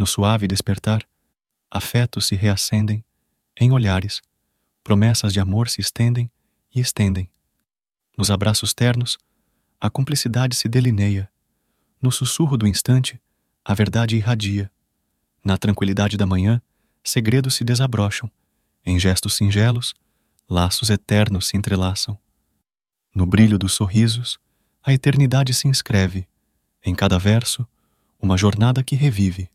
No suave despertar, afetos se reacendem em olhares, promessas de amor se estendem e estendem. Nos abraços ternos, a cumplicidade se delineia. No sussurro do instante, a verdade irradia. Na tranquilidade da manhã, segredos se desabrocham. Em gestos singelos, laços eternos se entrelaçam. No brilho dos sorrisos, a eternidade se inscreve. Em cada verso, uma jornada que revive.